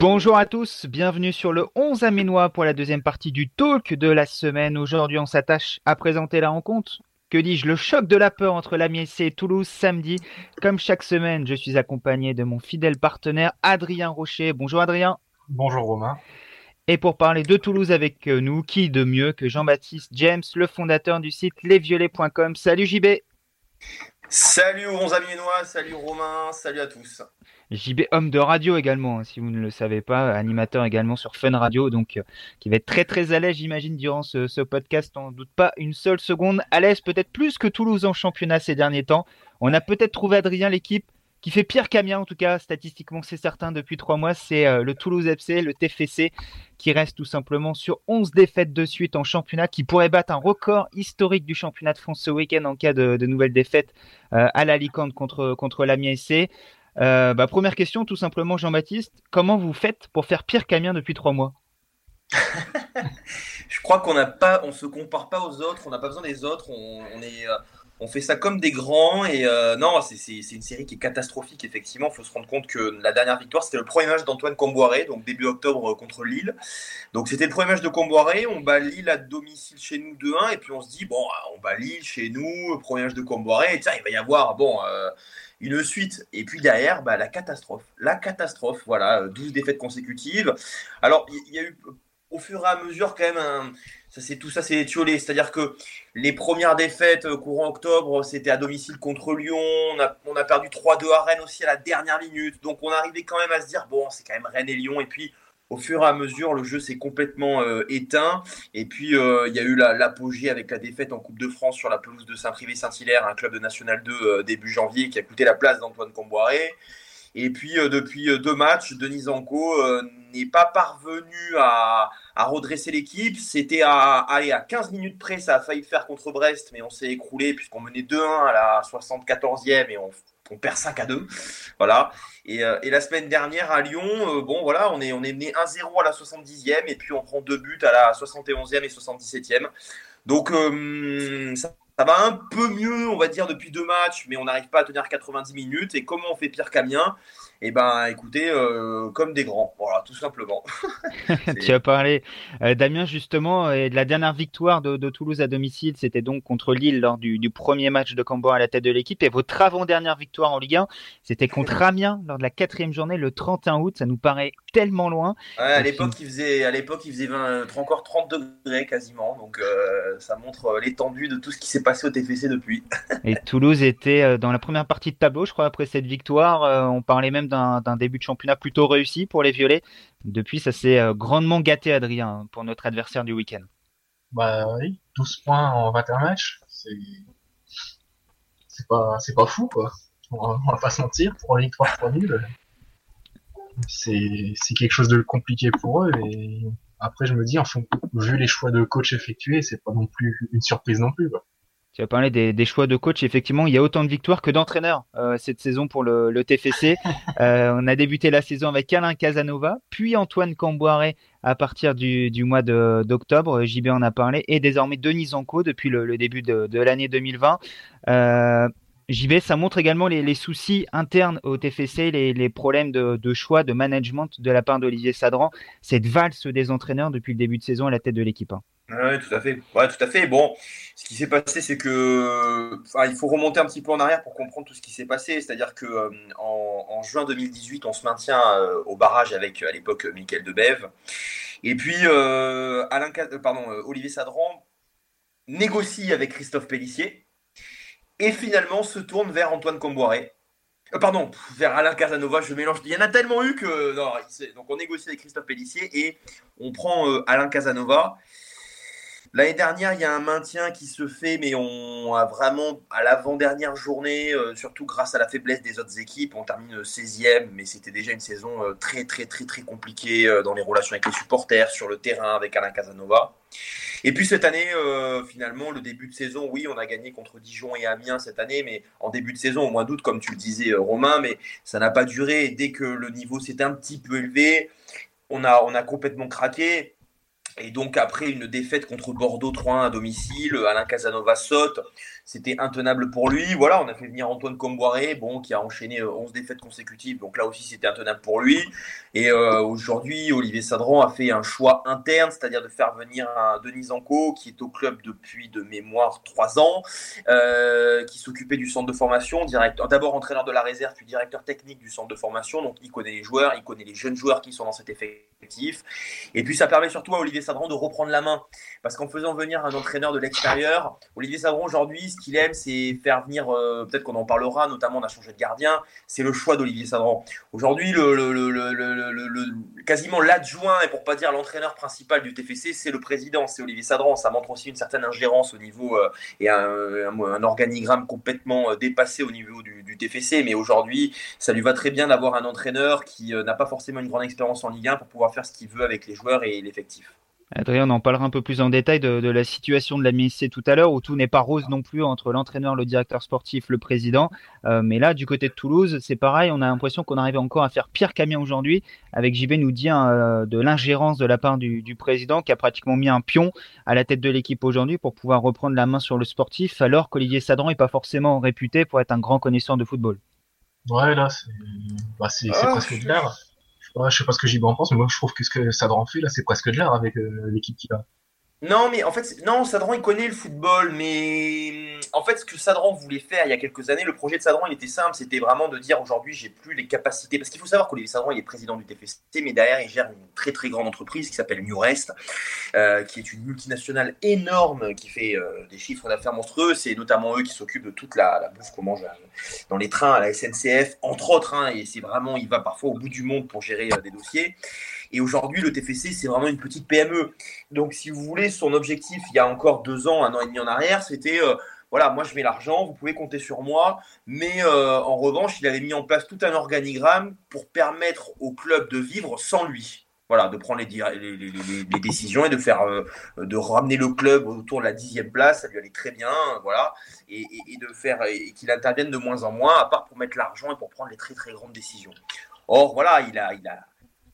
Bonjour à tous, bienvenue sur le 11 Aménois pour la deuxième partie du talk de la semaine. Aujourd'hui, on s'attache à présenter la rencontre. Que dis-je, le choc de la peur entre l'Amiens et Toulouse samedi. Comme chaque semaine, je suis accompagné de mon fidèle partenaire Adrien Rocher. Bonjour Adrien. Bonjour Romain. Et pour parler de Toulouse avec nous, qui de mieux que Jean-Baptiste James, le fondateur du site lesviolets.com. Salut JB. Salut 11 Amiénois, salut Romain, salut à tous. JB homme de radio également, hein, si vous ne le savez pas, animateur également sur Fun Radio, donc euh, qui va être très très à l'aise, j'imagine, durant ce, podcast. On doute pas une seule seconde. À l'aise, peut-être plus que Toulouse en championnat ces derniers temps. On a peut-être trouvé Adrien l'équipe qui fait pire qu'Amiens, en tout cas statistiquement, c'est certain depuis trois mois. C'est euh, le Toulouse FC, le TFC, qui reste tout simplement sur 11 défaites de suite en championnat, qui pourrait battre un record historique du championnat de France ce week-end en cas de, nouvelles défaites euh, à l'Alicante contre contre l'Amiens. Euh, bah, première question, tout simplement, Jean-Baptiste, comment vous faites pour faire pire qu'Amiens depuis trois mois? Je crois qu'on n'a pas, on se compare pas aux autres, on n'a pas besoin des autres, on, euh, fait ça comme des grands et euh, non, c'est une série qui est catastrophique effectivement. Il faut se rendre compte que la dernière victoire, c'était le premier match d'Antoine Comboiré, donc début octobre contre Lille. Donc c'était le premier match de Comboiré, on bat Lille à domicile chez nous 2-1 et puis on se dit bon, on bat Lille chez nous, premier match de Comboiré, tiens, il va y avoir bon. Une suite. Et puis derrière, bah, la catastrophe. La catastrophe, voilà, 12 défaites consécutives. Alors, il y, a eu au fur et à mesure quand même. Ça, c'est tout ça, c'est étiolé. C'est-à-dire que les premières défaites courant octobre, c'était à domicile contre Lyon. On a, on a perdu 3-2 à Rennes aussi à la dernière minute. Donc on arrivait quand même à se dire, bon, c'est quand même Rennes et Lyon. Et puis au fur et à mesure, le jeu s'est complètement euh, éteint. Et puis, euh, il y a eu l'apogée la, avec la défaite en Coupe de France sur la pelouse de Saint-Privé-Saint-Hilaire, un club de National 2 euh, début janvier qui a coûté la place d'Antoine Comboiré. Et puis, depuis deux matchs, Denis Anco n'est pas parvenu à, à redresser l'équipe. C'était à, aller à 15 minutes près, ça a failli faire contre Brest, mais on s'est écroulé puisqu'on menait 2-1 à la 74e et on on perd 5 à 2. Voilà. Et, euh, et la semaine dernière à Lyon, euh, bon voilà, on est, on est mené 1-0 à la 70e et puis on prend deux buts à la 71e et 77e. Donc euh, ça, ça, va un peu mieux, on va dire, depuis deux matchs, mais on n'arrive pas à tenir 90 minutes. Et comment on fait pire qu'Amiens? Eh ben, écoutez, euh, comme des grands, voilà, tout simplement. tu as parlé euh, Damien justement et de la dernière victoire de, de Toulouse à domicile, c'était donc contre Lille lors du, du premier match de Cambon à la tête de l'équipe. Et votre avant-dernière victoire en Ligue 1, c'était contre Amiens lors de la quatrième journée le 31 août. Ça nous paraît tellement loin. Ouais, à l'époque, il faisait, à l'époque, il faisait 20, encore 30 degrés quasiment, donc euh, ça montre euh, l'étendue de tout ce qui s'est passé au TFC depuis. et Toulouse était euh, dans la première partie de tableau, je crois, après cette victoire. Euh, on parlait même d'un début de championnat plutôt réussi pour les Violets. Depuis, ça s'est euh, grandement gâté, Adrien, pour notre adversaire du week-end. Bah oui, 12 points en 21 matchs, c'est c'est pas c'est pas fou quoi. On va, on va pas se mentir pour une victoire 3 nuls. C'est quelque chose de compliqué pour eux et après je me dis en fond, vu les choix de coach effectués, c'est pas non plus une surprise non plus quoi. Tu as parlé des, des, choix de coach. Effectivement, il y a autant de victoires que d'entraîneurs euh, cette saison pour le, le TFC. euh, on a débuté la saison avec Alain Casanova, puis Antoine Camboiré à partir du, du mois d'octobre. JB en a parlé. Et désormais Denis Zanco depuis le, le début de, de l'année 2020. Euh, JB, ça montre également les, soucis internes au TFC, les, problèmes de, choix, de management de la part d'Olivier Sadran. Cette valse des entraîneurs depuis le début de saison à la tête de l'équipe. Hein. Oui, tout à fait. Bon, ce qui s'est passé, c'est que, il faut remonter un petit peu en arrière pour comprendre tout ce qui s'est passé. C'est-à-dire que euh, en, juin 2018, on se maintient euh, au barrage avec à l'époque Michael Debève, et puis euh, Alain, pardon, Olivier Sadran négocie avec Christophe Pellissier et finalement se tourne vers Antoine Comboiré. Euh, pardon, vers Alain Casanova, je mélange. Il y en a tellement eu que. Non, donc on négocie avec Christophe Pellissier et on prend euh, Alain Casanova. L'année dernière, il y a un maintien qui se fait, mais on a vraiment, à l'avant-dernière journée, euh, surtout grâce à la faiblesse des autres équipes, on termine 16e, mais c'était déjà une saison euh, très, très, très, très compliquée euh, dans les relations avec les supporters, sur le terrain, avec Alain Casanova. Et puis cette année, finalement, le début de saison, oui, on a gagné contre Dijon et Amiens cette année, mais en début de saison, au mois d'août, comme tu le disais, Romain, mais ça n'a pas duré. Dès que le niveau s'est un petit peu élevé, on on a complètement craqué. Et donc après une défaite contre Bordeaux 3-1 à domicile, Alain Casanova saute. C'était intenable pour lui. Voilà, on a fait venir Antoine Comboiré, bon, qui a enchaîné 11 défaites consécutives, donc là aussi c'était intenable pour lui. Et aujourd'hui, Olivier Sadran a fait un choix interne, c'est-à-dire de faire venir un Denis Anco, qui est au club depuis de mémoire 3 ans, qui s'occupait du centre de formation, d'abord entraîneur de la réserve, puis directeur technique du centre de formation, donc il connaît les joueurs, il connaît les jeunes joueurs qui sont dans cet effectif. Et puis ça permet surtout à Olivier Sadran de reprendre la main. Parce qu'en faisant venir un entraîneur de l'extérieur, Olivier Sadran aujourd'hui, qu'il aime, c'est faire venir, euh, peut-être qu'on en parlera, notamment on a changé de gardien, c'est le choix d'Olivier Sadran. Aujourd'hui, le, quasiment l'adjoint, et pour pas dire l'entraîneur principal du TFC, c'est le président, c'est Olivier Sadran. Ça montre aussi une certaine ingérence au niveau euh, et un, un, organigramme complètement euh, dépassé au niveau du, du TFC. Mais aujourd'hui, ça lui va très bien d'avoir un entraîneur qui n'a pas forcément une grande expérience en Ligue 1 pour pouvoir faire ce qu'il veut avec les joueurs et l'effectif. Adrien, on en parlera un peu plus en détail de, la situation de la MSC tout à l'heure, où tout n'est pas rose non plus entre l'entraîneur, le directeur sportif, le président. Euh, mais là, du côté de Toulouse, c'est pareil, on a l'impression qu'on arrive encore à faire pire qu'Amiens aujourd'hui. Avec JB nous dit hein, de l'ingérence de la part du, président, qui a pratiquement mis un pion à la tête de l'équipe aujourd'hui pour pouvoir reprendre la main sur le sportif, alors qu'Olivier Sadran n'est pas forcément réputé pour être un grand connaisseur de football. Ouais, là, c'est bah, ah, presque clair je sais pas ce que JB en pense, mais moi je trouve que ce que Sadran fait là, c'est presque de l'art avec euh, l'équipe qu'il a. Non, mais en fait, non, Sadran, il connaît le football, mais en fait, ce que Sadran voulait faire il y a quelques années, le projet de Sadran, il était simple, c'était vraiment de dire aujourd'hui, j'ai plus les capacités, parce qu'il faut savoir qu'Olivier Sadran, il est président du TFC, mais derrière, il gère une très très grande entreprise qui s'appelle New Rest, euh, qui est une multinationale énorme, qui fait euh, des chiffres d'affaires monstrueux. C'est notamment eux qui s'occupent de toute la, la bouffe qu'on mange euh, dans les trains à la SNCF, entre autres, hein, et c'est vraiment, il va parfois au bout du monde pour gérer des dossiers. Et aujourd'hui, le TFC, c'est vraiment une petite PME. Donc, si vous voulez, son objectif, il y a encore deux ans, un an et demi en arrière, c'était euh, voilà, moi je mets l'argent, vous pouvez compter sur moi, mais euh, en revanche, il avait mis en place tout un organigramme pour permettre au club de vivre sans lui. Voilà, de prendre les, décisions et de faire, euh, de ramener le club autour de la dixième place, ça lui allait très bien, voilà, et, de faire qu'il intervienne de moins en moins, à part pour mettre l'argent et pour prendre les très très grandes décisions. Or, voilà, il a, il a,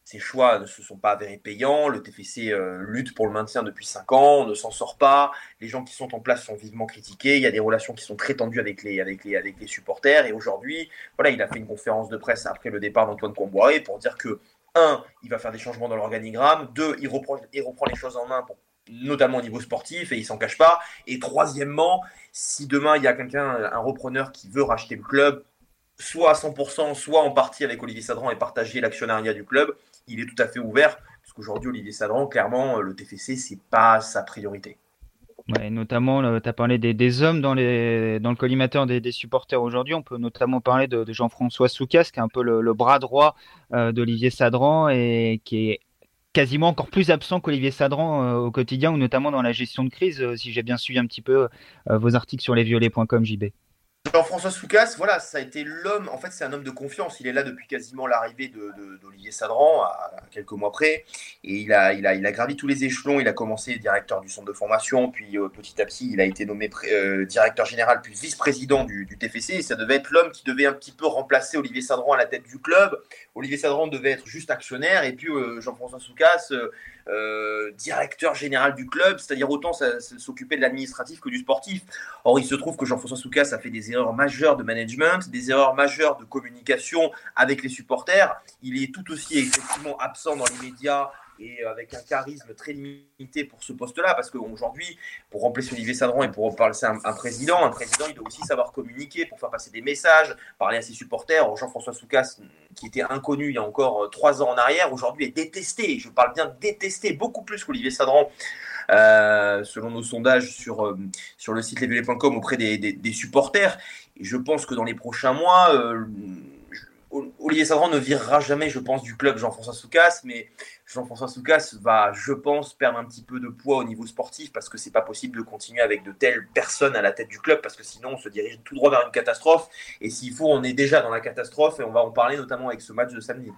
ses choix ne se sont pas avérés payants. Le TFC euh, lutte pour le maintien depuis 5 ans, on ne s'en sort pas. Les gens qui sont en place sont vivement critiqués. Il y a des relations qui sont très tendues avec les, avec les, avec les supporters. Et aujourd'hui, voilà, il a fait une conférence de presse après le départ d'Antoine Comboiré pour dire que, un, il va faire des changements dans l'organigramme. Deux, il reprend, il reprend les choses en main, notamment au niveau sportif, et il s'en cache pas. Et troisièmement, si demain il y a quelqu'un, un repreneur qui veut racheter le club, soit à 100%, soit en partie avec Olivier Sadran et partager l'actionnariat du club, il est tout à fait ouvert, parce qu'aujourd'hui, Olivier Sadran, clairement, le TFC, c'est pas sa priorité. Ouais, notamment, tu as parlé des, hommes dans, le collimateur des, supporters aujourd'hui. On peut notamment parler de, Jean-François Soucas, qui est un peu le, bras droit euh, d'Olivier Sadran et qui est quasiment encore plus absent qu'Olivier Sadran euh, au quotidien, ou notamment dans la gestion de crise, euh, si j'ai bien suivi un petit peu vos articles sur lesviolets.com, JB. Jean-François Soucas, voilà, ça a été l'homme, en fait c'est un homme de confiance, il est là depuis quasiment l'arrivée d'Olivier Sadran, à, quelques mois près, et il a, il, a, il a gravi tous les échelons, il a commencé directeur du centre de formation, puis euh, petit à petit il a été nommé euh, directeur général, puis vice-président du, TFC, et ça devait être l'homme qui devait un petit peu remplacer Olivier Sadran à la tête du club, Olivier Sadran devait être juste actionnaire, et puis euh, Jean-François Soucas euh, directeur général du club, c'est-à-dire autant s'occuper de l'administratif que du sportif. Or, il se trouve que Jean-François Soucas a fait des erreurs majeures de management, des erreurs majeures de communication avec les supporters. Il est tout aussi effectivement absent dans les médias et avec un charisme très limité pour ce poste-là, parce qu'aujourd'hui, pour remplacer Olivier Sadran et pour parler un, un président, un président, il doit aussi savoir communiquer pour faire passer des messages, parler à ses supporters. Jean-François Soucas, qui était inconnu il y a encore euh, trois ans en arrière, aujourd'hui est détesté. Je parle bien détesté, beaucoup plus qu'Olivier Sadran. Euh, selon nos sondages sur, euh, sur le site lesviolets.com auprès des, des, supporters. Je pense que dans les prochains mois, Olivier Sadran ne virera jamais, je pense, du club Jean-François Soucas, mais Jean-François Soucas va, je pense, perdre un petit peu de poids au niveau sportif parce que c'est pas possible de continuer avec de telles personnes à la tête du club parce que sinon on se dirige tout droit vers une catastrophe. Et s'il faut, on est déjà dans la catastrophe et on va en parler notamment avec ce match de samedi.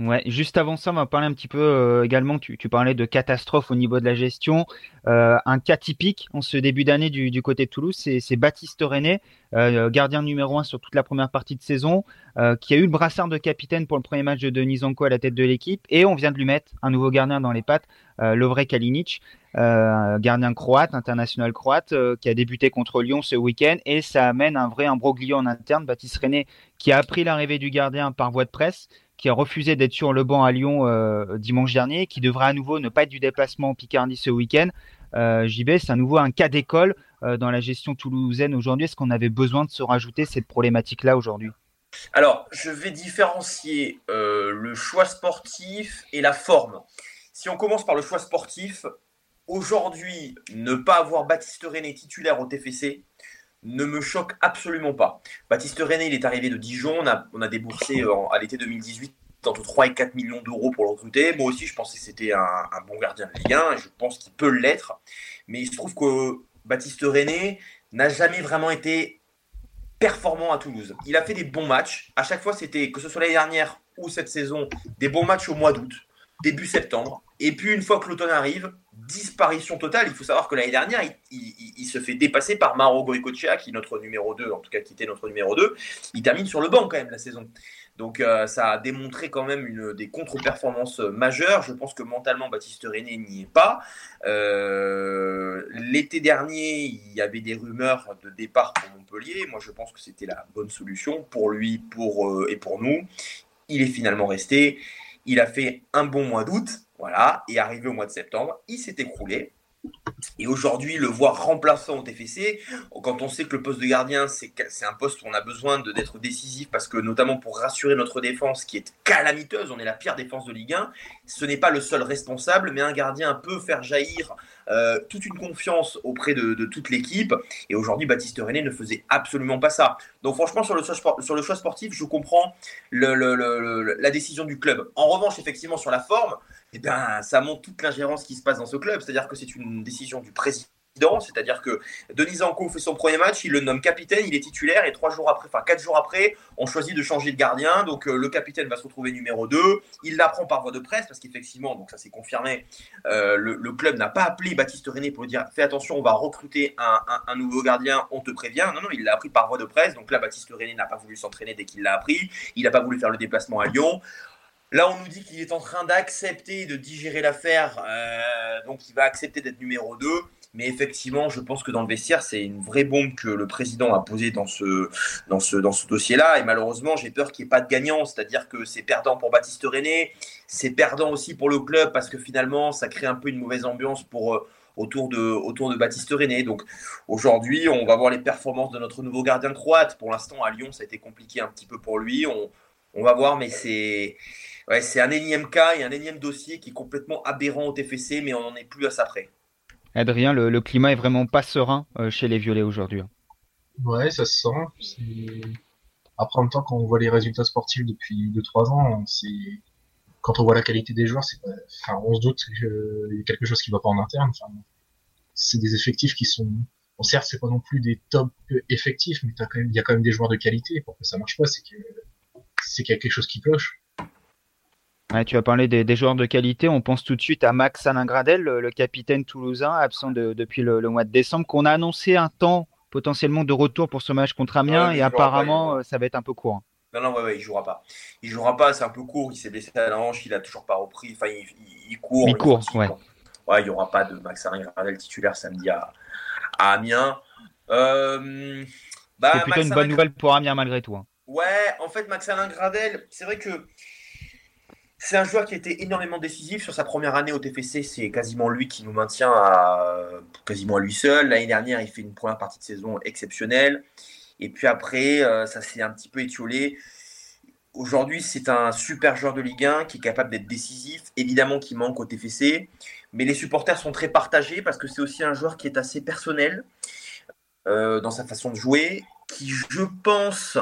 Ouais, juste avant ça, on va parler un petit peu euh, également, tu, parlais de catastrophe au niveau de la gestion. Euh, un cas typique en ce début d'année du, côté de Toulouse, c'est Baptiste René, euh, gardien numéro un sur toute la première partie de saison, qui a eu le brassard de capitaine pour le premier match de Denis à la tête de l'équipe, et on vient de lui mettre un nouveau gardien dans les pattes, Lovre Kalinic, gardien croate, international croate, qui a débuté contre Lyon ce week-end, et ça amène un vrai imbroglio en interne. Baptiste René, qui a appris l'arrivée du gardien par voie de presse, qui a refusé d'être sur le banc à Lyon euh, dimanche dernier, qui devrait à nouveau ne pas être du déplacement en Picardie ce week-end. Euh, JB, c'est à nouveau un cas d'école euh, dans la gestion toulousaine aujourd'hui. Est-ce qu'on avait besoin de se rajouter cette problématique-là aujourd'hui? Alors, je vais différencier le choix sportif et la forme. Si on commence par le choix sportif, aujourd'hui, ne pas avoir Baptiste René titulaire au TFC, ne me choque absolument pas. Baptiste René, il est arrivé de Dijon, on a, déboursé euh, à l'été 2018 entre 3 et 4 millions d'euros pour le recruter. Moi aussi, je pensais que c'était un, un, bon gardien de Ligue 1 et je pense qu'il peut l'être. Mais il se trouve que Baptiste René n'a jamais vraiment été performant à Toulouse. Il a fait des bons matchs. À chaque fois, c'était, que ce soit l'année dernière ou cette saison, des bons matchs au mois d'août, début septembre. Et puis, une fois que l'automne arrive, disparition totale. Il faut savoir que l'année dernière, il, se fait dépasser par Mauro Goicoechea, qui est notre numéro 2, en tout cas qui était notre numéro 2. Il termine sur le banc quand même la saison. Donc euh, ça a démontré quand même une, des contre-performances majeures. Je pense que mentalement, Baptiste René n'y est pas. Euh, L'été dernier, il y avait des rumeurs de départ pour Montpellier. Moi, je pense que c'était la bonne solution pour lui pour, euh, et pour nous. Il est finalement resté. Il a fait un bon mois d'août. Voilà, et arrivé au mois de septembre, il s'est écroulé. Et aujourd'hui, le voir remplaçant au TFC, quand on sait que le poste de gardien, c'est un poste où on a besoin d'être décisif, parce que notamment pour rassurer notre défense qui est calamiteuse, on est la pire défense de Ligue 1, ce n'est pas le seul responsable, mais un gardien peut faire jaillir euh, toute une confiance auprès de, toute l'équipe. Et aujourd'hui, Baptiste René ne faisait absolument pas ça. Donc franchement, sur le choix, sportif, je comprends la décision du club. En revanche, effectivement, sur la forme, eh bien, ça montre toute l'ingérence qui se passe dans ce club. C'est-à-dire que c'est une décision du président. C'est-à-dire que Denis Anco fait son premier match, il le nomme capitaine, il est titulaire et trois jours après, enfin quatre jours après, on choisit de changer de gardien. Donc euh, le capitaine va se retrouver numéro 2. Il l'apprend par voie de presse parce qu'effectivement, donc ça s'est confirmé, euh, le, club n'a pas appelé Baptiste René pour lui dire fais attention, on va recruter un, un, un nouveau gardien, on te prévient. Non, non, il l'a appris par voie de presse. Donc là, Baptiste René n'a pas voulu s'entraîner dès qu'il l'a appris. Il n'a pas voulu faire le déplacement à Lyon. Là, on nous dit qu'il est en train d'accepter de digérer l'affaire, euh, donc il va accepter d'être numéro 2. Mais effectivement, je pense que dans le vestiaire, c'est une vraie bombe que le président a posée dans ce, dossier-là. Et malheureusement, j'ai peur qu'il n'y ait pas de gagnant. C'est-à-dire que c'est perdant pour Baptiste René, c'est perdant aussi pour le club parce que finalement, ça crée un peu une mauvaise ambiance euh, autour, de, Baptiste René. Donc aujourd'hui, on va voir les performances de notre nouveau gardien croate. Pour l'instant, à Lyon, ça a été compliqué un petit peu pour lui. On va voir, mais c'est. Ouais, c'est un énième cas et un énième dossier qui est complètement aberrant au TFC, mais on n'en est plus à ça près. Adrien, le, le, climat est vraiment pas serein euh, chez les Violets aujourd'hui. Ouais, ça se sent. Après, en même temps, quand on voit les résultats sportifs depuis 2-3 ans, c'est quand on voit la qualité des joueurs, c'est enfin, on se doute qu'il y a quelque chose qui va pas en interne. Enfin, c'est des effectifs qui sont. Bon, certes, c'est pas non plus des top effectifs, mais il y a quand même des joueurs de qualité. Pour que ça marche pas, c'est que c'est qu'il y a quelque chose qui cloche. Ouais, tu as parlé des, des, joueurs de qualité. On pense tout de suite à Max Alingradel, le, le capitaine toulousain, absent de, depuis le, le, mois de décembre, qu'on a annoncé un temps potentiellement de retour pour ce match contre Amiens, ouais, et apparemment, pas, ça va être un peu court. Non, non, ouais, ouais, il jouera pas. Il jouera pas, c'est un peu court. Il s'est blessé à la hanche, il a toujours pas repris. Enfin, il, il, il court. Il court, ouais. Ouais, il y aura pas de Max Alingradel titulaire samedi à, à Amiens. Euh, bah, c'est plutôt Max une bonne nouvelle pour Amiens malgré tout. Hein. Ouais, en fait, Max Alain Gradel, c'est vrai que c'est un joueur qui a été énormément décisif sur sa première année au TFC. C'est quasiment lui qui nous maintient à quasiment à lui seul. L'année dernière, il fait une première partie de saison exceptionnelle. Et puis après, euh, ça s'est un petit peu étiolé. Aujourd'hui, c'est un super joueur de Ligue 1 qui est capable d'être décisif. Évidemment, qui manque au TFC. Mais les supporters sont très partagés parce que c'est aussi un joueur qui est assez personnel euh, dans sa façon de jouer. Qui, je pense,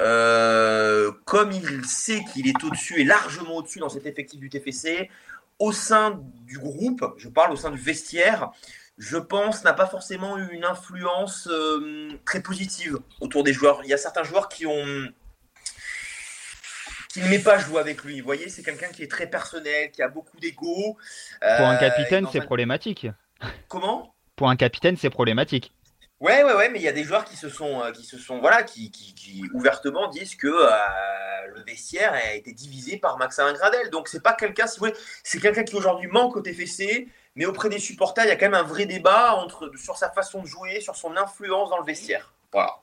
euh, comme il sait qu'il est au-dessus et largement au-dessus dans cet effectif du TFC, au sein du groupe, je parle au sein du vestiaire, je pense n'a pas forcément eu une influence euh, très positive autour des joueurs. Il y a certains joueurs qui ont qui n'aimait pas jouer avec lui. Vous voyez, c'est quelqu'un qui est très personnel, qui a beaucoup d'ego. Pour un capitaine, c'est problématique. Comment? Pour un capitaine, c'est problématique. Ouais, ouais, ouais, mais il y a des joueurs qui se sont, qui se sont, voilà, qui, qui, ouvertement disent que le vestiaire a été divisé par Maxime Gradel. Donc c'est pas quelqu'un, si c'est quelqu'un qui aujourd'hui manque au TFC, mais auprès des supporters, il y a quand même un vrai débat entre, sur sa façon de jouer, sur son influence dans le vestiaire. Voilà.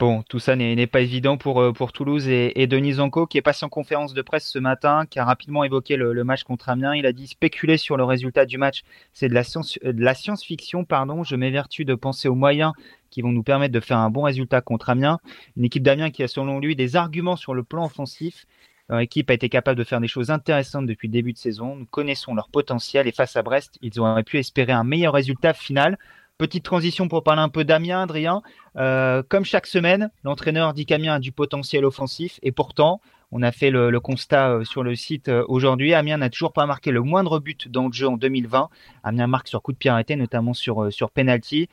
Bon, tout ça n'est pas évident pour, euh, Toulouse et, Denis Zanko qui est passé en conférence de presse ce matin, qui a rapidement évoqué le, match contre Amiens. Il a dit spéculer sur le résultat du match, c'est de la science, la science-fiction, pardon. Je m'évertue de penser aux moyens qui vont nous permettre de faire un bon résultat contre Amiens. Une équipe d'Amiens qui a selon lui des arguments sur le plan offensif. Leur équipe a été capable de faire des choses intéressantes depuis le début de saison. Nous connaissons leur potentiel et face à Brest, ils auraient pu espérer un meilleur résultat final. Petite transition pour parler un peu d'Amiens, Adrien. Euh, comme chaque semaine, l'entraîneur dit qu'Amiens a du potentiel offensif et pourtant, on a fait le, constat euh, sur le site euh, aujourd'hui. Amiens n'a toujours pas marqué le moindre but dans le jeu en 2020. Amiens marque sur coup de pied arrêté, notamment sur, penalty.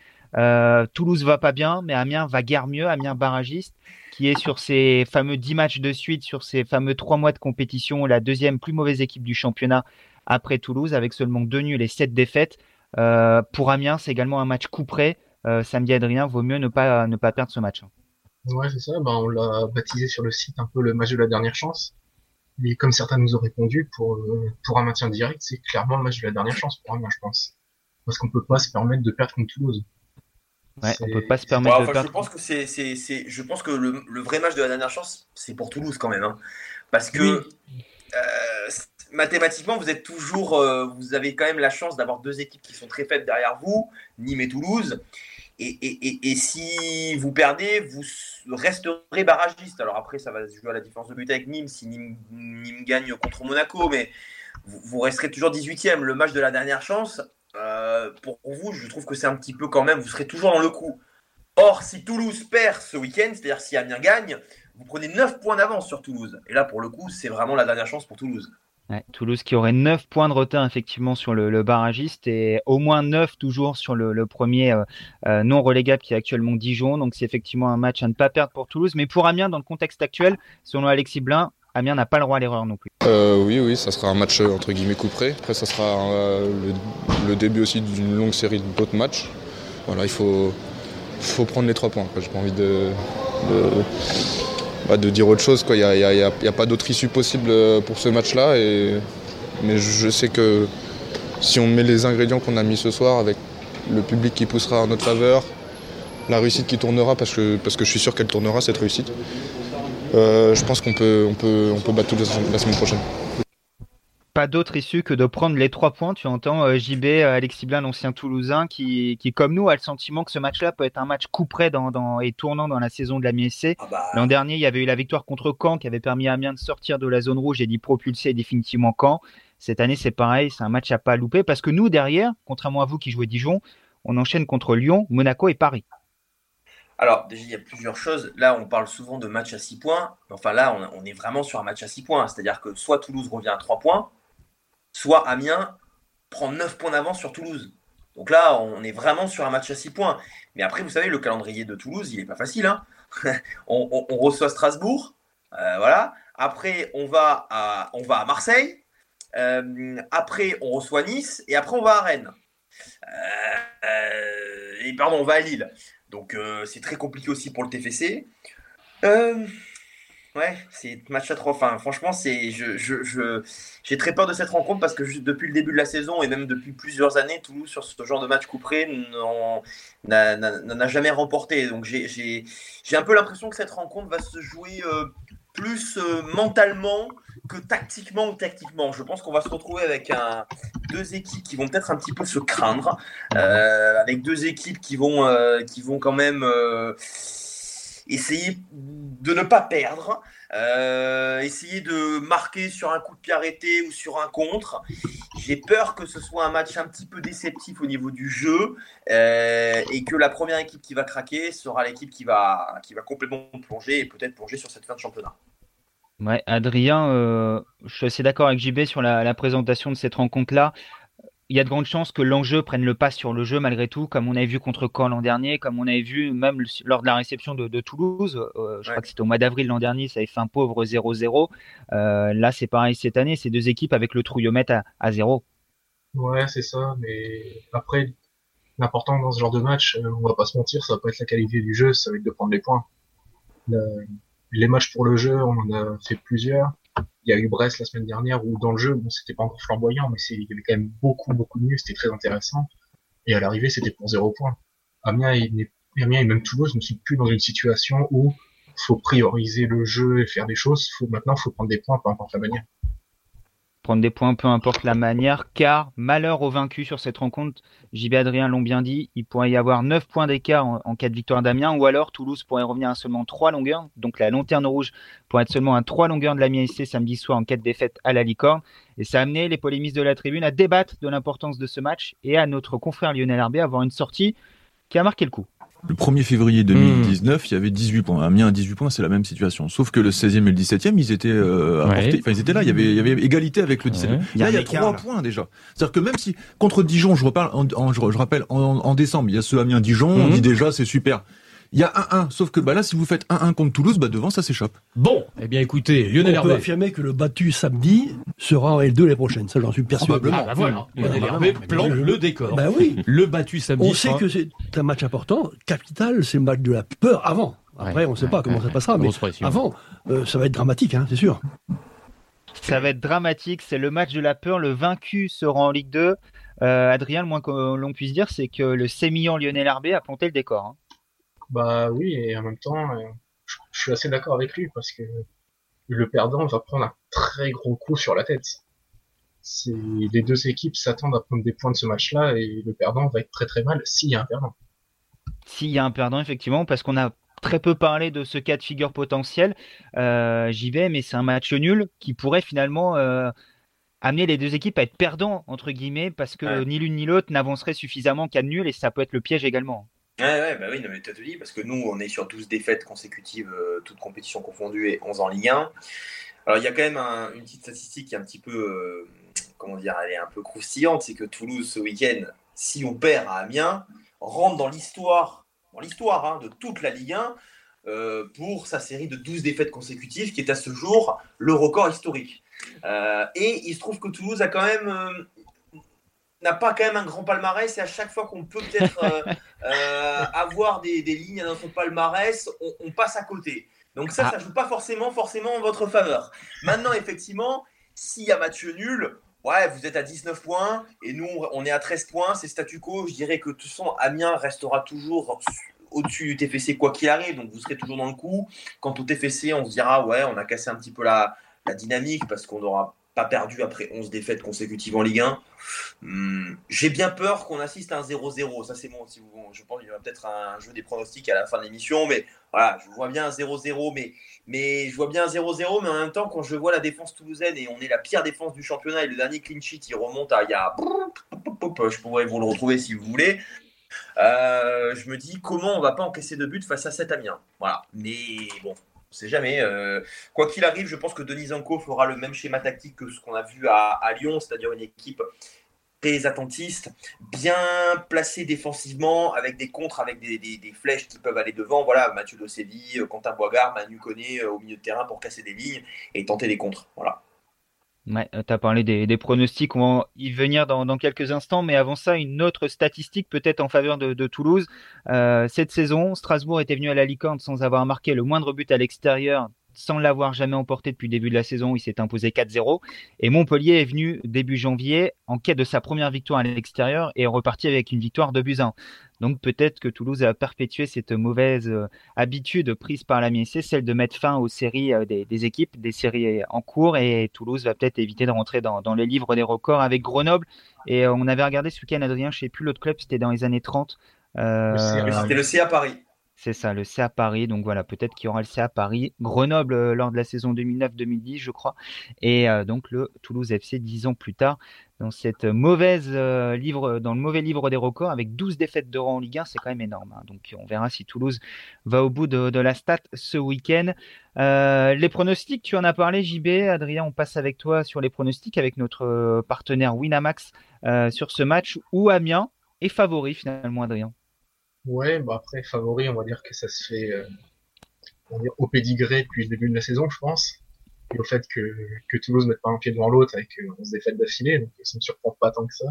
Toulouse va pas bien, mais Amiens va guère mieux. Amiens barragiste, qui est sur ses fameux 10 matchs de suite, sur ses fameux 3 mois de compétition, la deuxième plus mauvaise équipe du championnat après Toulouse, avec seulement 2 nuls et 7 défaites. Euh, pour Amiens, c'est également un match coup près. Euh, samedi, Adrien, vaut mieux ne pas, ne pas perdre ce match. Ouais, c'est ça. Ben, on l'a baptisé sur le site un peu le match de la dernière chance. Et comme certains nous ont répondu, pour, euh, pour un maintien direct, c'est clairement le match de la dernière chance pour Amiens, je pense. Parce qu'on peut pas se permettre de perdre contre Toulouse. Ouais, on peut pas se permettre de perdre. Je pense que c'est, c'est, c'est, je pense que le, le, vrai match de la dernière chance, c'est pour Toulouse quand même, hein. parce que euh, mathématiquement, vous êtes toujours, euh, vous avez quand même la chance d'avoir deux équipes qui sont très faibles derrière vous, Nîmes et Toulouse. Et, si vous perdez, vous resterez barragiste. Alors après, ça va jouer à la différence de but avec Nîmes si Nîmes, gagne contre Monaco, mais vous, resterez toujours 18e. Le match de la dernière chance, euh, pour vous, je trouve que c'est un petit peu quand même, vous serez toujours dans le coup. Or, si Toulouse perd ce week-end, c'est-à-dire si Amiens gagne, vous prenez 9 points d'avance sur Toulouse. Et là, pour le coup, c'est vraiment la dernière chance pour Toulouse. Toulouse qui aurait 9 points de retard effectivement sur le, barragiste et au moins 9 toujours sur le, premier euh, euh, non relégable qui est actuellement Dijon. Donc c'est effectivement un match à ne pas perdre pour Toulouse. Mais pour Amiens, dans le contexte actuel, selon Alexis Blin, Amiens n'a pas le droit à l'erreur non plus. Euh, oui, oui, ça sera un match entre guillemets couperé. Après, ça sera le, début aussi d'une longue série d'autres matchs. Voilà, il faut, prendre les trois points. J'ai pas envie de dire autre chose. Il n'y a, pas d'autre issue possible euh, pour ce match-là. Mais je sais que si on met les ingrédients qu'on a mis ce soir, avec le public qui poussera en notre faveur, la réussite qui tournera, parce que, parce que je suis sûr qu'elle tournera cette réussite, euh, je pense qu'on peut, on peut, on peut battre toute la semaine prochaine pas d'autre issue que de prendre les trois points. Tu entends euh, JB, euh, Alexis Blin, l'ancien Toulousain, qui, qui, comme nous, a le sentiment que ce match-là peut être un match coup près dans, et tournant dans la saison de la MSC. Ah bah. L'an dernier, il y avait eu la victoire contre Caen qui avait permis à Amiens de sortir de la zone rouge et d'y propulser définitivement Caen. Cette année, c'est pareil, c'est un match à pas louper parce que nous, derrière, contrairement à vous qui jouez Dijon, on enchaîne contre Lyon, Monaco et Paris. Alors, déjà, il y a plusieurs choses. Là, on parle souvent de match à 6 points. Enfin, là, on, on est vraiment sur un match à 6 points. C'est-à-dire que soit Toulouse revient à 3 points, soit Amiens prend 9 points d'avance sur Toulouse. Donc là, on est vraiment sur un match à 6 points. Mais après, vous savez, le calendrier de Toulouse, il n'est pas facile. Hein. on, reçoit Strasbourg. Euh, voilà. Après, on va à, Marseille. Euh, après, on reçoit Nice. Et après, on va à Rennes. Euh, et pardon, on va à Lille. Donc, c'est très compliqué aussi pour le TFC. Ouais, c'est match à trois. Enfin, franchement, c'est je, je, j'ai très peur de cette rencontre parce que depuis le début de la saison et même depuis plusieurs années, Toulouse sur ce genre de match couperé n'en a jamais remporté. Donc j'ai un peu l'impression que cette rencontre va se jouer euh, plus euh, mentalement que tactiquement ou tactiquement. Je pense qu'on va se retrouver avec un, deux équipes qui vont peut-être un petit peu se craindre, euh, avec deux équipes qui vont, qui vont quand même essayer de ne pas perdre, euh, essayer de marquer sur un coup de pied arrêté ou sur un contre. J'ai peur que ce soit un match un petit peu déceptif au niveau du jeu euh, et que la première équipe qui va craquer sera l'équipe qui va, qui va complètement plonger et peut-être plonger sur cette fin de championnat. Ouais, Adrien, euh, je suis assez d'accord avec JB sur la, la présentation de cette rencontre-là il y a de grandes chances que l'enjeu prenne le pas sur le jeu malgré tout, comme on avait vu contre Caen l'an dernier, comme on avait vu même lors de la réception de, Toulouse. Euh, je crois que c'était au mois d'avril l'an dernier, ça avait fait un pauvre 0-0. Euh, là, c'est pareil cette année, c'est deux équipes avec le trouillomètre à, à 0. Ouais, c'est ça, mais après, l'important dans ce genre de match, euh, on va pas se mentir, ça va pas être la qualité du jeu, ça va être de prendre les points. les matchs pour le jeu, on en a fait plusieurs il y a eu Brest la semaine dernière où dans le jeu, bon, c'était pas encore flamboyant, mais il y avait quand même beaucoup, beaucoup de mieux, c'était très intéressant. Et à l'arrivée, c'était pour zéro point. Amiens et, Amiens et même Toulouse ne sont plus dans une situation où faut prioriser le jeu et faire des choses. Faut, maintenant, faut prendre des points, peu importe la manière prendre des points, peu importe la manière, car malheur aux vaincus sur cette rencontre, JB Adrien l'ont bien dit, il pourrait y avoir 9 points d'écart en, cas de victoire d'Amiens, ou alors Toulouse pourrait revenir à seulement 3 longueurs, donc la lanterne rouge pourrait être seulement à 3 longueurs de l'Amiens SC samedi soir en cas de défaite à la licorne, et ça a amené les polémistes de la tribune à débattre de l'importance de ce match, et à notre confrère Lionel Herbé à avoir une sortie qui a marqué le coup. Le 1er février 2019, il y avait 18 points. Amiens à 18 points, c'est la même situation. Sauf que le 16e et le 17e, ils étaient euh, enfin ils étaient là, il y avait il y avait égalité avec le 17e. Là, il y a 3 points déjà. C'est-à-dire que même si contre Dijon, je reparle en, je, rappelle en, décembre, il y a ce Amiens Dijon, on mhm. dit déjà c'est super. Il y a 1-1, sauf que bah là, si vous faites 1-1 contre Toulouse, bah devant, ça s'échappe. Bon, eh bien écoutez, Lionel On peut affirmer que le battu samedi sera en L2 les prochaines, ça j'en suis persuadé. Ah bah voilà, Lionel Hervé plante le décor. Bah oui. Le battu samedi. On sait que c'est un match important, capital, c'est le match de la peur avant. Après, on ne sait pas comment ça passera, mais avant, euh, ça va être dramatique, hein, c'est sûr. Ça va être dramatique, c'est le match de la peur, le vaincu sera en Ligue 2. Euh, Adrien, le moins que l'on puisse dire, c'est que le sémillant Lionel Herbé a planté le décor. Hein. Bah oui, et en même temps, euh, je suis assez d'accord avec lui parce que le perdant va prendre un très gros coup sur la tête. Les deux équipes s'attendent à prendre des points de ce match-là et le perdant va être très très mal s'il y a un perdant. S'il y a un perdant, effectivement, parce qu'on a très peu parlé de ce cas de figure potentiel. Euh, J'y vais, mais c'est un match nul qui pourrait finalement euh, amener les deux équipes à être perdants, entre guillemets, parce que ni l'une ni l'autre n'avancerait suffisamment qu'à nul et ça peut être le piège également. Ouais, ouais, bah oui, non, mais te dit, parce que nous, on est sur 12 défaites consécutives, euh, toutes compétitions confondues, et 11 en Ligue 1. Alors, il y a quand même une petite statistique qui est un petit peu, euh, comment dire, elle est un peu croustillante, c'est que Toulouse, ce week-end, si on perd à Amiens, rentre dans l'histoire, dans l'histoire hein, de toute la Ligue 1, euh, pour sa série de 12 défaites consécutives, qui est à ce jour le record historique. et il se trouve que Toulouse a quand même n'a pas quand même un grand palmarès et à chaque fois qu'on peut peut-être euh, euh, avoir des, lignes dans son palmarès, on, passe à côté. Donc ça, ça ah. ça joue pas forcément, forcément en votre faveur. Maintenant, effectivement, s'il y a match nul, ouais, vous êtes à 19 points et nous, on est à 13 points, c'est statu quo. Je dirais que de toute façon, Amiens restera toujours au-dessus du TFC quoi qu'il arrive, donc vous serez toujours dans le coup. Quant au TFC, on se dira, ouais, on a cassé un petit peu la, la dynamique parce qu'on aura pas perdu après 11 défaites consécutives en Ligue 1. Hmm, j'ai bien peur qu'on assiste à un 0-0. Ça, c'est bon. Si je pense qu'il y aura peut-être un jeu des pronostics à la fin de l'émission. Mais voilà, je vois bien un 0-0. Mais, mais je vois bien un 0-0. Mais en même temps, quand je vois la défense toulousaine et on est la pire défense du championnat et le dernier clean sheet, il remonte à. Il y a, je pourrais vous le retrouver si vous voulez. Euh, je me dis comment on va pas encaisser de but face à cet Amiens? Voilà. Mais bon, on sait jamais. Euh, quoi qu'il arrive, je pense que Denis Anko fera le même schéma tactique que ce qu'on a vu à, Lyon, c'est-à-dire une équipe très attentiste, bien placée défensivement, avec des contres, avec des, flèches qui peuvent aller devant. Voilà, Mathieu Dosevi, Quentin Boigard, Manu Koné euh, au milieu de terrain pour casser des lignes et tenter des contres. Voilà. Ouais, tu as parlé des, pronostics, on va y venir dans, quelques instants, mais avant ça, une autre statistique peut-être en faveur de, Toulouse. Euh, cette saison, Strasbourg était venu à la licorne sans avoir marqué le moindre but à l'extérieur sans l'avoir jamais emporté depuis le début de la saison, il s'est imposé 4-0. Et Montpellier est venu début janvier en quête de sa première victoire à l'extérieur et est reparti avec une victoire de buts Donc peut-être que Toulouse a perpétué cette mauvaise euh, habitude prise par la MSC, celle de mettre fin aux séries euh, des, équipes, des séries en cours. Et Toulouse va peut-être éviter de rentrer dans, les livres des records avec Grenoble. Et on avait regardé ce week-end, Adrien, je sais plus l'autre club, c'était dans les années 30. Euh, c'était le CA Paris. C'est ça, le CA Paris. Donc voilà, peut-être qu'il y aura le CA Paris, Grenoble euh, lors de la saison 2009-2010, je crois, et euh, donc le Toulouse FC dix ans plus tard dans cette mauvaise euh, livre, dans le mauvais livre des records avec 12 défaites de rang en Ligue 1, c'est quand même énorme. Hein. Donc on verra si Toulouse va au bout de, la stat ce week-end. les pronostics, tu en as parlé, JB, Adrien, on passe avec toi sur les pronostics avec notre partenaire Winamax sur ce match où Amiens est favori finalement, Adrien. Ouais, bah après, favori, on va dire que ça se fait euh, on va dire, au pédigré depuis le début de la saison, je pense. Et au fait que, que Toulouse mette pas un pied devant l'autre avec 11 euh, défaites d'affilée, donc ça me surprend pas tant que ça.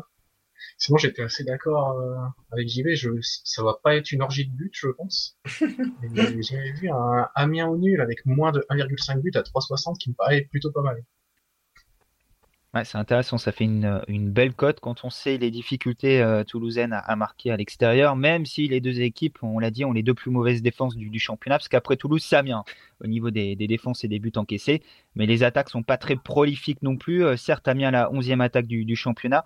Sinon, j'étais assez d'accord euh, avec JV, je, ça va pas être une orgie de but, je pense. J'avais vu un Amiens au nul avec moins de 1,5 but à 3,60 qui me paraît plutôt pas mal c'est intéressant, ça fait une, belle cote quand on sait les difficultés euh, toulousaines à, marquer à l'extérieur, même si les deux équipes, on l'a dit, ont les deux plus mauvaises défenses du, championnat, parce qu'après Toulouse, ça vient au niveau des, défenses et des buts encaissés, mais les attaques sont pas très prolifiques non plus. Euh, certes, Amiens a la 11e attaque du, championnat,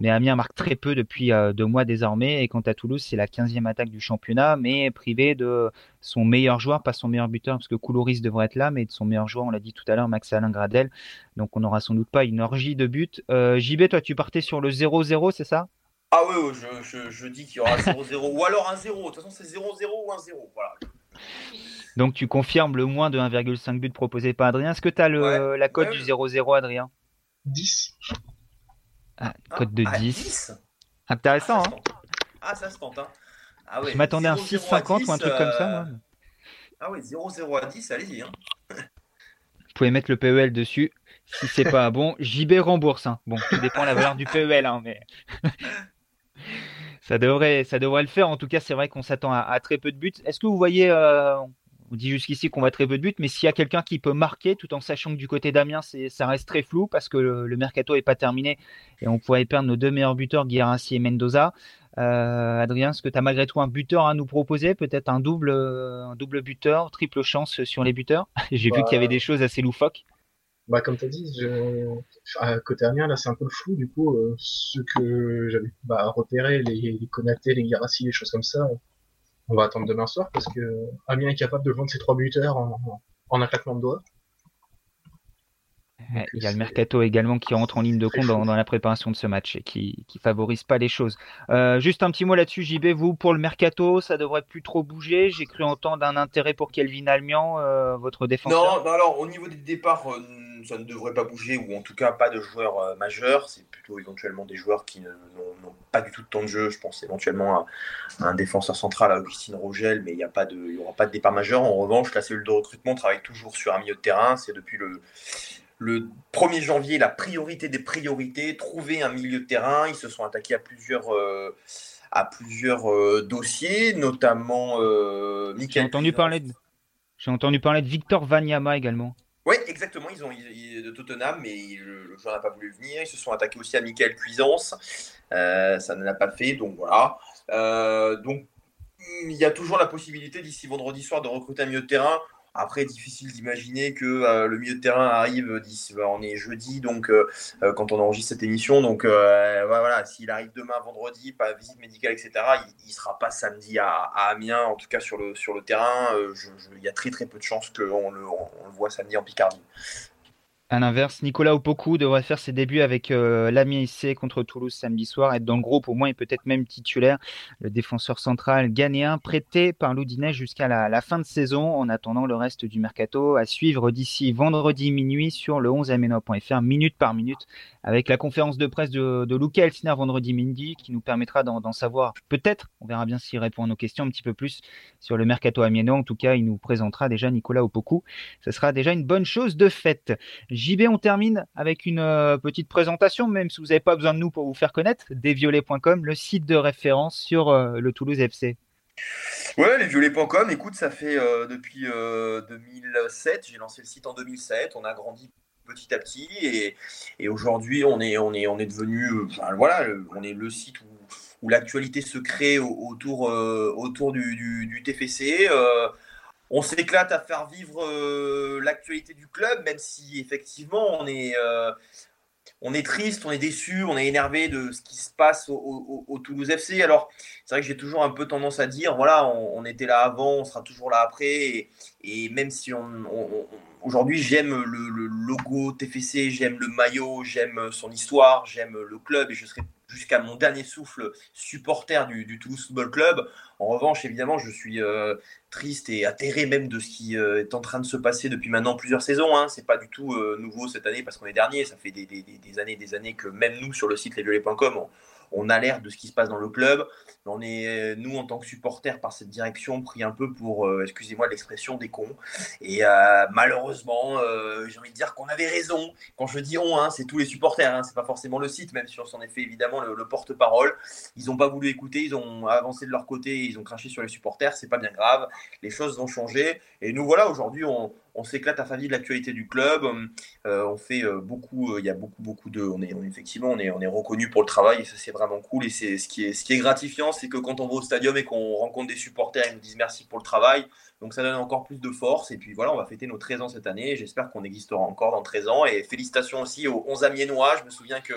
mais Amiens marque très peu depuis euh, deux mois désormais, et quant à Toulouse, c'est la 15e attaque du championnat, mais privé de son meilleur joueur, pas son meilleur buteur, parce que Coulouris devrait être là, mais de son meilleur joueur, on l'a dit tout à l'heure, Max Alain Gradel. Donc on n'aura sans doute pas une orgie de buts. Euh, JB, toi, tu partais sur le 0-0, c'est ça? Ah oui, je, dis qu'il y aura 0-0, ou alors un 0. De toute façon, c'est 0-0 ou un 0. Voilà. Donc tu confirmes le moins de 1,5 but proposé par Adrien. Est-ce que tu as la cote du 0-0, Adrien? 10. Ah, cote de 10. Ah, Intéressant, ah, hein Ah, ça se tente, hein ah Je m'attendais à un 6,50 ou un truc comme ça, moi. Euh, ah oui, 0-0 à 10, allez-y. Hein. Vous pouvez mettre le PEL dessus si c'est pas bon. JB rembourse. Hein. Bon, tout dépend de la valeur du PEL, hein, mais ça devrait, ça devrait le faire. En tout cas, c'est vrai qu'on s'attend à, très peu de buts. Est-ce que vous voyez, euh, on dit jusqu'ici qu'on va très peu de buts, mais s'il y a quelqu'un qui peut marquer, tout en sachant que du côté d'Amiens, ça reste très flou parce que le, mercato est pas terminé et on pourrait perdre nos deux meilleurs buteurs, Guirassi et Mendoza. Euh, Adrien, est-ce que tu as malgré tout un buteur à nous proposer Peut-être un double, un double buteur, triple chance sur les buteurs? J'ai vu qu'il y avait bah, des choses assez loufoques. Bah, comme tu as dit, je... côté Amiens, là, c'est un peu flou. Du coup, euh, ceux que j'avais bah, repérés, les, les Konaté, les Guirassi, les choses comme ça, on va attendre demain soir parce que Amiens est capable de vendre ses trois buteurs en, en un claquement de doigts. Il y a le mercato également qui rentre en ligne de compte dans, la préparation de ce match et qui, qui favorise pas les choses. Euh, juste un petit mot là-dessus, JB, vous pour le mercato, ça devrait plus trop bouger. J'ai cru entendre un intérêt pour Kelvin Almian, euh, votre défenseur. Non, alors au niveau des départs, euh, ça ne devrait pas bouger ou en tout cas pas de joueurs majeurs. C'est plutôt éventuellement des joueurs qui n'ont pas du tout de temps de jeu. Je pense éventuellement à, un défenseur central, à Augustine Rogel, mais il n'y aura pas de départ majeur. En revanche, la cellule de recrutement travaille toujours sur un milieu de terrain. C'est depuis le le 1er janvier, la priorité des priorités, trouver un milieu de terrain. Ils se sont attaqués à plusieurs, euh, à plusieurs euh, dossiers, notamment euh, J'ai entendu, parler de... J'ai entendu parler de Victor Vanyama également. Oui, exactement. Ils ont de Tottenham, mais le, joueur n'a pas voulu venir. Ils se sont attaqués aussi à Michael Cuisance. ça ne l'a pas fait, donc voilà. donc il y a toujours la possibilité d'ici vendredi soir de recruter un milieu de terrain. Après, difficile d'imaginer que euh, le milieu de terrain arrive d'ici, bah, on est jeudi, donc euh, euh, quand on enregistre cette émission, donc voilà, s'il arrive demain, vendredi, pas visite médicale, etc., il, ne sera pas samedi à, Amiens, en tout cas sur le sur le terrain. Il y a très très peu de chances qu'on le, on le voit samedi en Picardie. À l'inverse, Nicolas Opoku devrait faire ses débuts avec euh, contre Toulouse samedi soir, être dans le groupe au moins et peut-être même titulaire. Le défenseur central ghanéen prêté par l'Oudinet jusqu'à la, fin de saison en attendant le reste du mercato à suivre d'ici vendredi minuit sur le 11 amenoifr minute par minute avec la conférence de presse de, de Luca Elsner vendredi midi qui nous permettra d'en savoir peut-être, on verra bien s'il répond à nos questions un petit peu plus sur le mercato amiénois. En tout cas, il nous présentera déjà Nicolas Opoku. Ce sera déjà une bonne chose de fait. JB, on termine avec une euh, petite présentation, même si vous n'avez pas besoin de nous pour vous faire connaître, desviolets.com, le site de référence sur euh, le Toulouse FC. Ouais, lesviolets.com, écoute, ça fait euh, depuis 2007, j'ai lancé le site en 2007, on a grandi petit à petit et, aujourd'hui on est, devenu, voilà, on est le site où, l'actualité se crée autour du, TFC on s'éclate à faire vivre euh, l'actualité du club, même si effectivement on est, euh, on est triste, on est déçu, on est énervé de ce qui se passe au, Toulouse FC. Alors, c'est vrai que j'ai toujours un peu tendance à dire, voilà, on, était là avant, on sera toujours là après. Et, même si on, aujourd'hui j'aime le, logo TFC, j'aime le maillot, j'aime son histoire, j'aime le club et je serai jusqu'à mon dernier souffle supporter du, Toulouse Football Club. En revanche, évidemment, je suis euh, triste et atterré même de ce qui euh, est en train de se passer depuis maintenant plusieurs saisons. Hein. C'est pas du tout euh, nouveau cette année parce qu'on est dernier. Ça fait des, des, des, années, des années que même nous sur le site lesviolets.com, on alerte de ce qui se passe dans le club. On est, nous, en tant que supporters, par cette direction, pris un peu pour, euh, excusez-moi l'expression, des cons. Et euh, malheureusement, euh, j'ai envie de dire qu'on avait raison. Quand je dis on, hein, c'est tous les supporters, hein, c'est pas forcément le site, même si on s'en est fait évidemment le, porte-parole. Ils n'ont pas voulu écouter, ils ont avancé de leur côté, ils ont craché sur les supporters, c'est pas bien grave. Les choses ont changé. Et nous, voilà, aujourd'hui, on, on s'éclate à faire de l'actualité du club. Euh, on fait euh, beaucoup, euh, il y a beaucoup, beaucoup de. On est, effectivement, on est, on est reconnu pour le travail et ça, c'est vraiment cool. Et c'est ce qui est, ce qui est gratifiant, c'est que quand on va au stadium et qu'on rencontre des supporters, ils nous disent merci pour le travail. Donc ça donne encore plus de force. Et puis voilà, on va fêter nos 13 ans cette année. J'espère qu'on existera encore dans 13 ans. Et félicitations aussi aux 11 Amiénois. Je me souviens que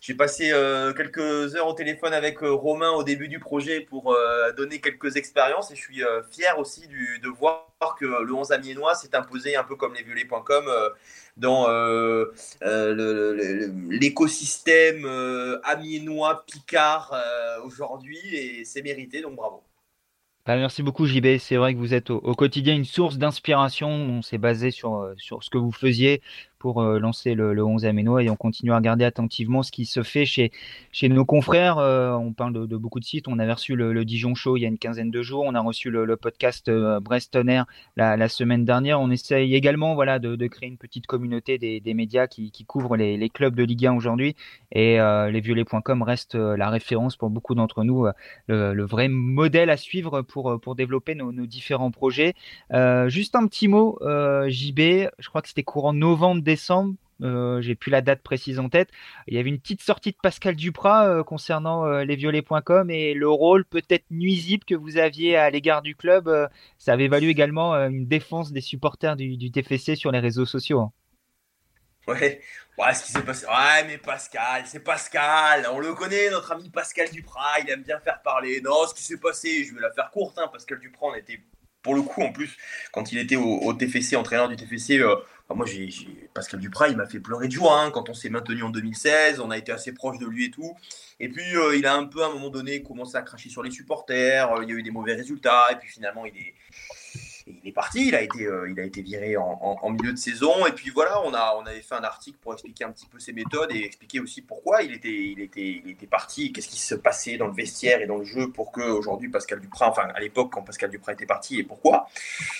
j'ai passé euh, quelques heures au téléphone avec euh, Romain au début du projet pour euh, donner quelques expériences et je suis fier aussi de voir que le 11 amiénois s'est imposé un peu comme les violets.com dans l'écosystème amiénois Picard aujourd'hui et c'est mérité donc bravo. Bah, merci beaucoup JB, c'est vrai que vous êtes au, quotidien une source d'inspiration, on s'est basé sur, sur ce que vous faisiez, pour euh, lancer le, le 11 Aménois et on continue à regarder attentivement ce qui se fait chez, chez nos confrères. Euh, on parle de, beaucoup de sites. On avait reçu le, Dijon Show il y a une quinzaine de jours. On a reçu le, podcast euh, Brestonner la, la, semaine dernière. On essaye également voilà, de, créer une petite communauté des, médias qui, qui couvrent les, clubs de Ligue 1 aujourd'hui. Et euh, lesviolets.com reste la référence pour beaucoup d'entre nous, le, vrai modèle à suivre pour, pour développer nos différents projets. juste un petit mot, JB, je crois que c'était courant novembre décembre. Euh, j'ai plus la date précise en tête. Il y avait une petite sortie de Pascal Duprat euh, concernant euh, lesviolets.com et le rôle peut-être nuisible que vous aviez à l'égard du club. ça avait valu également une défense des supporters du, TFC sur les réseaux sociaux. Hein. Ouais, ouais, ce qui s'est passé. Ouais, mais Pascal, c'est Pascal. On le connaît, notre ami Pascal Duprat. Il aime bien faire parler. Non, ce qui s'est passé, je vais la faire courte. Hein, Pascal Duprat, on était pour le coup, en plus, quand il était au, TFC, entraîneur du TFC, euh, moi, j'ai, Pascal Duprat, il m'a fait pleurer de joie hein, quand on s'est maintenu en 2016. On a été assez proche de lui et tout. Et puis, euh, il a un peu, à un moment donné, commencé à cracher sur les supporters. Euh, il y a eu des mauvais résultats. Et puis, finalement, il est, il est parti, il a été, euh, il a été viré en, milieu de saison. Et puis voilà, on, a, on avait fait un article pour expliquer un petit peu ses méthodes et expliquer aussi pourquoi il était, il était, il était parti, qu'est-ce qui se passait dans le vestiaire et dans le jeu pour que aujourd'hui Pascal Duprat, enfin à l'époque quand Pascal Duprat était parti et pourquoi.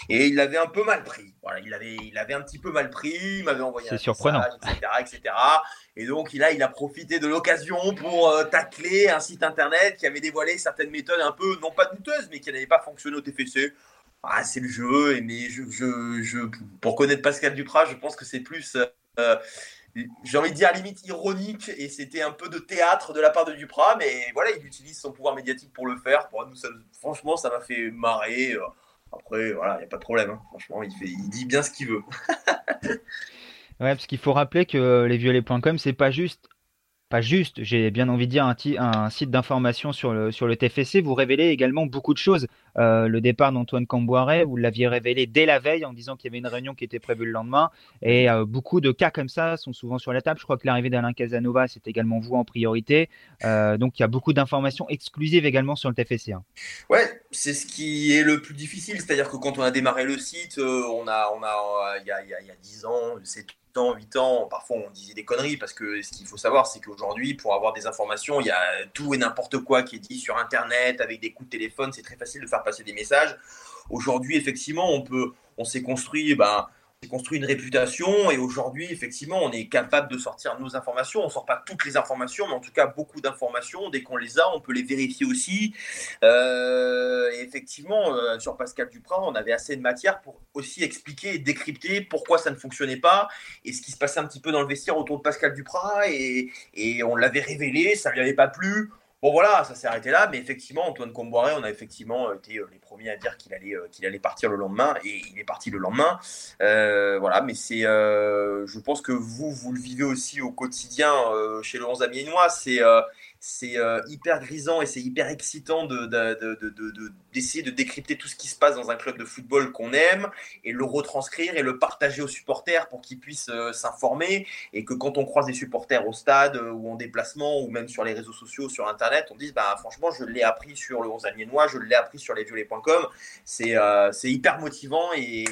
Et il l'avait un peu mal pris. Voilà, il avait, il avait un petit peu mal pris, il m'avait envoyé un surprenant. message, etc., etc. Et donc a, il a profité de l'occasion pour euh, tacler un site internet qui avait dévoilé certaines méthodes un peu, non pas douteuses, mais qui n'avaient pas fonctionné au TFC ah, c'est le jeu, mais je, je, je, pour connaître Pascal Duprat, je pense que c'est plus, euh, j'ai envie de dire, limite ironique, et c'était un peu de théâtre de la part de Duprat, mais voilà, il utilise son pouvoir médiatique pour le faire. Pour nous, franchement, ça m'a fait marrer. Après, voilà, il n'y a pas de problème. Hein. Franchement, il, fait, il dit bien ce qu'il veut. ouais, parce qu'il faut rappeler que les violets.com, c'est pas juste pas juste, j'ai bien envie de dire un, un site d'information sur le, sur le TFC, vous révélez également beaucoup de choses. Euh, le départ d'Antoine Camboiret, vous l'aviez révélé dès la veille en disant qu'il y avait une réunion qui était prévue le lendemain. Et euh, beaucoup de cas comme ça sont souvent sur la table. Je crois que l'arrivée d'Alain Casanova, c'est également vous en priorité. Euh, donc il y a beaucoup d'informations exclusives également sur le TFC. Hein. Ouais, c'est ce qui est le plus difficile. C'est-à-dire que quand on a démarré le site, on a, on a, il y a, y a 10 ans, c'est 8 ans, parfois on disait des conneries parce que ce qu'il faut savoir, c'est qu'aujourd'hui, pour avoir des informations, il y a tout et n'importe quoi qui est dit sur Internet avec des coups de téléphone. C'est très facile de faire passer des messages. Aujourd'hui, effectivement, on peut, on s'est construit, ben, construit une réputation et aujourd'hui, effectivement, on est capable de sortir nos informations. On ne sort pas toutes les informations, mais en tout cas, beaucoup d'informations. Dès qu'on les a, on peut les vérifier aussi. Euh, effectivement, euh, sur Pascal Duprat, on avait assez de matière pour aussi expliquer et décrypter pourquoi ça ne fonctionnait pas et ce qui se passait un petit peu dans le vestiaire autour de Pascal Duprat. Et, et on l'avait révélé, ça ne lui avait pas plu Bon voilà, ça s'est arrêté là, mais effectivement, Antoine Comboiré, on a effectivement été les premiers à dire qu'il allait, qu'il allait partir le lendemain, et il est parti le lendemain. voilà, mais c'est, je pense que vous, vous le vivez aussi au quotidien chez le 11 Amiénois, c'est c'est euh, hyper grisant et c'est hyper excitant d'essayer de, de, décrypter tout ce qui se passe dans un club de football qu'on aime et le retranscrire et le partager aux supporters pour qu'ils puissent euh, s'informer et que quand on croise des supporters au stade euh, ou en déplacement ou même sur les réseaux sociaux, sur Internet, on dise bah, franchement je l'ai appris sur le 11 Amiénois, je l'ai appris sur lesviolets.com, c'est c'est hyper motivant et,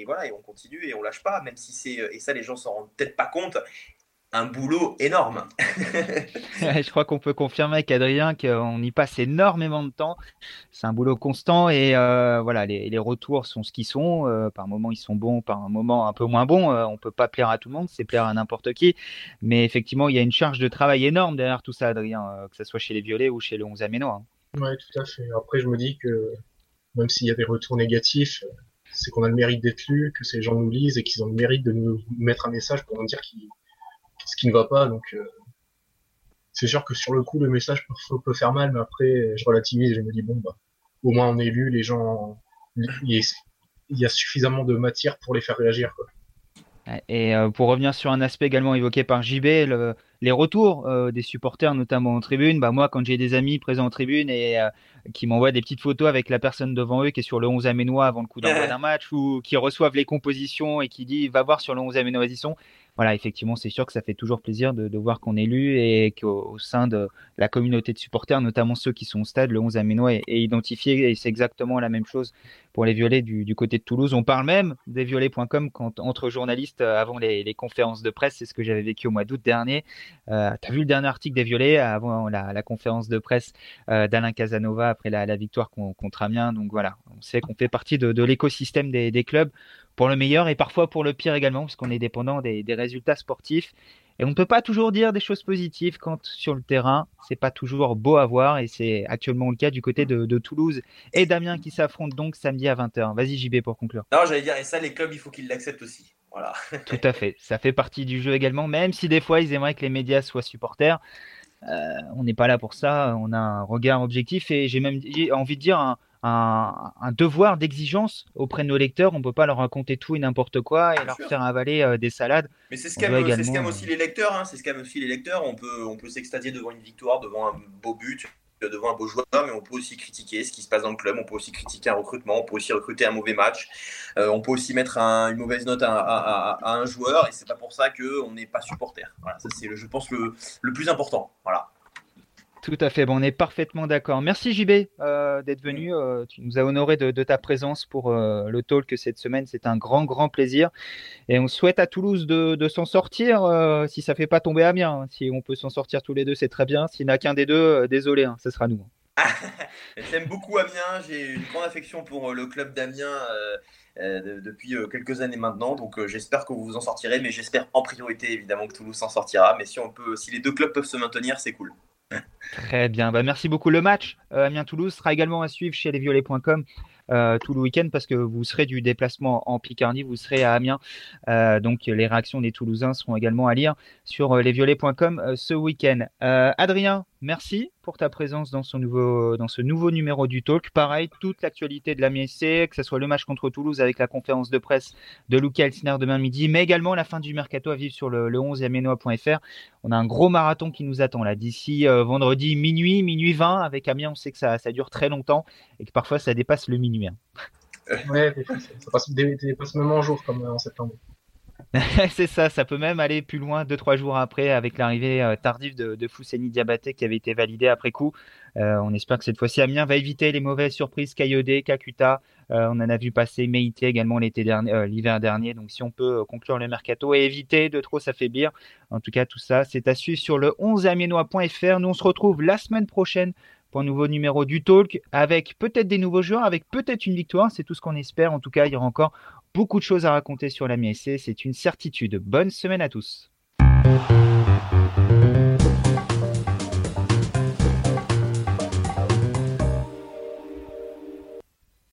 et, voilà et on continue et on lâche pas même si c'est et ça les gens s'en rendent peut-être pas compte un boulot énorme. je crois qu'on peut confirmer qu'Adrien qu'on y passe énormément de temps. C'est un boulot constant et euh, voilà, les, retours sont ce qu'ils sont. Euh, par moments ils sont bons, par un moment un peu moins bons. On euh, on peut pas plaire à tout le monde, c'est plaire à n'importe qui. Mais effectivement, il y a une charge de travail énorme derrière tout ça, Adrien, que ce soit chez les Violets ou chez le 11 Aménois. Oui, tout à fait. Après, je me dis que même s'il y a des retours négatifs, c'est qu'on a le mérite d'être lu, que ces gens nous lisent et qu'ils ont le mérite de nous mettre un message pour nous dire qu'ils ce qui ne va pas. Donc, euh, c'est sûr que sur le coup, le message peut, faire mal, mais après, je relativise et je me dis, bon, bah, au moins on est lu, les gens, il y a suffisamment de matière pour les faire réagir. Et euh, pour revenir sur un aspect également évoqué par JB, les retours euh, des supporters, notamment en tribune. Bah moi, quand j'ai des amis présents en tribune et qui m'envoient des petites photos avec la personne devant eux qui est sur le 11 aménois avant le coup d'envoi d'un match ou qui reçoivent les compositions et qui dit va voir sur le 11 aménois, voilà, effectivement, c'est sûr que ça fait toujours plaisir de, voir qu'on est lu et qu'au sein de la communauté de supporters, notamment ceux qui sont au stade, le 11 Aménois est, identifié et c'est exactement la même chose pour les violets du, côté de Toulouse. On parle même des violets.com entre journalistes euh, avant les, conférences de presse. C'est ce que j'avais vécu au mois d'août dernier. Euh, tu as vu le dernier article des violets avant la, conférence de presse euh, d'Alain Casanova après la, victoire contre Amiens. Donc voilà, on sait qu'on fait partie de, l'écosystème des clubs pour le meilleur et parfois pour le pire également, parce qu'on est dépendant des, résultats sportifs. Et on ne peut pas toujours dire des choses positives quand sur le terrain, c'est pas toujours beau à voir. Et c'est actuellement le cas du côté de, Toulouse et Damien qui s'affrontent donc samedi à 20h. Vas-y JB pour conclure. Non, j'allais dire, et ça, les clubs, il faut qu'ils l'acceptent aussi. Voilà. Tout à fait. Ça fait partie du jeu également, même si des fois ils aimeraient que les médias soient supporters. Euh, on n'est pas là pour ça. On a un regard objectif et j'ai même envie de dire un, un, devoir d'exigence auprès de nos lecteurs. On ne peut pas leur raconter tout et n'importe quoi et leur faire avaler euh, des salades. Mais c'est ce qu'aiment aussi les lecteurs. Hein. C'est ce qu'aiment aussi les lecteurs. On peut, on peut s'extasier devant une victoire, devant un beau but, devant un beau joueur, mais on peut aussi critiquer ce qui se passe dans le club. On peut aussi critiquer un recrutement. On peut aussi recruter un mauvais match. Euh, on peut aussi mettre une mauvaise note à, un joueur. Et c'est pas pour ça qu'on n'est pas supporter. Voilà, ça c'est, je pense, le, le plus important. Voilà. Tout à fait, bon, on est parfaitement d'accord. Merci JB euh, d'être venu. Euh, tu nous as honoré de, ta présence pour euh, le talk cette semaine. C'est un grand, grand plaisir. Et on souhaite à Toulouse de, s'en sortir si ça fait pas tomber Amiens. Si on peut s'en sortir tous les deux, c'est très bien. S'il n'y a qu'un des deux, désolé, hein, ce sera nous. J'aime beaucoup Amiens. J'ai une grande affection pour le club d'Amiens. depuis quelques années maintenant. Donc j'espère que vous vous en sortirez, mais j'espère en priorité évidemment que Toulouse s'en sortira. Mais si on peut, si les deux clubs peuvent se maintenir, c'est cool. Très bien, bah, merci beaucoup. Le match euh, Amiens-Toulouse sera également à suivre chez lesviolets.com euh, tout le week-end parce que vous serez du déplacement en Picardie, vous serez à Amiens. Euh, donc les réactions des Toulousains seront également à lire sur lesviolets.com ce week-end. Adrien, merci pour ta présence dans ce nouveau, dans ce nouveau numéro du Talk. Pareil, toute l'actualité de la que ce soit le match contre Toulouse avec la conférence de presse de Luca Elsner demain midi, mais également la fin du mercato à vivre sur le, le 11 amiennois.fr. On a un gros marathon qui nous attend là d'ici vendredi minuit, minuit 20 avec Amiens. On sait que ça, ça dure très longtemps et que parfois ça dépasse le minuit. Hein. Ouais, ça passe, dépasse même en jour comme en septembre. c'est ça, ça peut même aller plus loin, deux trois jours après, avec l'arrivée euh, tardive de, de Fousseni Diabaté qui avait été validé après coup. Euh, on espère que cette fois-ci, Amiens va éviter les mauvaises surprises Kayode, Kakuta. Euh, on en a vu passer Meite également l'été dernier, l'hiver dernier. Donc, si on peut conclure le mercato et éviter de trop s'affaiblir, en tout cas, tout ça, c'est à suivre sur le 11 amiennois.fr. Nous, on se retrouve la semaine prochaine pour un nouveau numéro du Talk avec peut-être des nouveaux joueurs, avec peut-être une victoire. C'est tout ce qu'on espère. En tout cas, il y aura encore beaucoup de choses à raconter sur la c'est une certitude. Bonne semaine à tous.